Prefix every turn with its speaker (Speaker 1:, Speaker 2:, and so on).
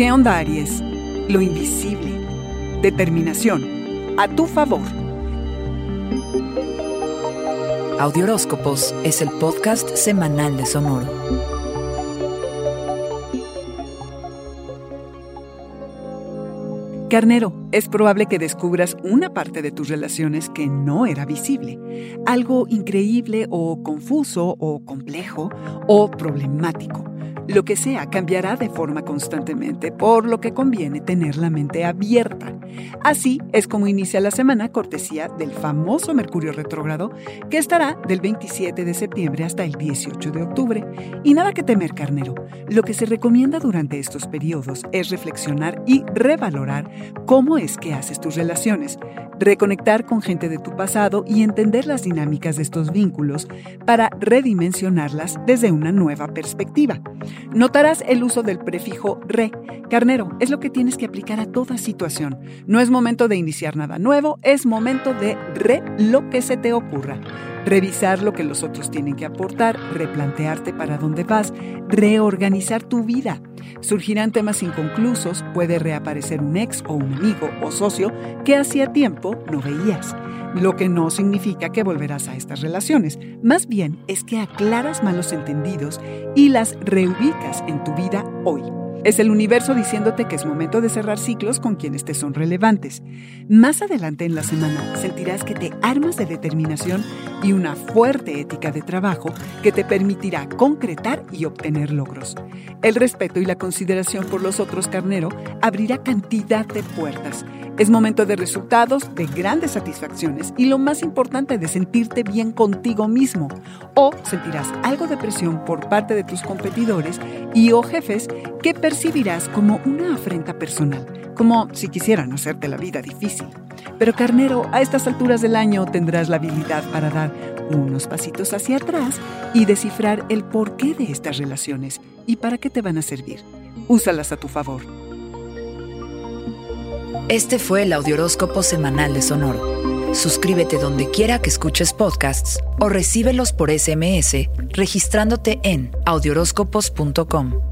Speaker 1: ¿Qué onda, Aries? Lo invisible. Determinación. A tu favor.
Speaker 2: Audioróscopos es el podcast semanal de Sonoro.
Speaker 1: Carnero, es probable que descubras una parte de tus relaciones que no era visible, algo increíble o confuso o complejo o problemático. Lo que sea cambiará de forma constantemente, por lo que conviene tener la mente abierta. Así es como inicia la semana cortesía del famoso Mercurio retrógrado, que estará del 27 de septiembre hasta el 18 de octubre. Y nada que temer, carnero. Lo que se recomienda durante estos periodos es reflexionar y revalorar cómo es que haces tus relaciones, reconectar con gente de tu pasado y entender las dinámicas de estos vínculos para redimensionarlas desde una nueva perspectiva. Notarás el uso del prefijo re. Carnero, es lo que tienes que aplicar a toda situación. No es momento de iniciar nada nuevo, es momento de re lo que se te ocurra. Revisar lo que los otros tienen que aportar, replantearte para dónde vas, reorganizar tu vida. Surgirán temas inconclusos, puede reaparecer un ex o un amigo o socio que hacía tiempo no veías lo que no significa que volverás a estas relaciones. Más bien es que aclaras malos entendidos y las reubicas en tu vida hoy. Es el universo diciéndote que es momento de cerrar ciclos con quienes te son relevantes. Más adelante en la semana sentirás que te armas de determinación y una fuerte ética de trabajo que te permitirá concretar y obtener logros. El respeto y la consideración por los otros carnero abrirá cantidad de puertas es momento de resultados, de grandes satisfacciones y lo más importante de sentirte bien contigo mismo. O sentirás algo de presión por parte de tus competidores y o jefes que percibirás como una afrenta personal, como si quisieran hacerte la vida difícil. Pero carnero, a estas alturas del año tendrás la habilidad para dar unos pasitos hacia atrás y descifrar el porqué de estas relaciones y para qué te van a servir. Úsalas a tu favor.
Speaker 2: Este fue el Audioróscopo Semanal de Sonoro. Suscríbete donde quiera que escuches podcasts o recíbelos por SMS registrándote en audioróscopos.com.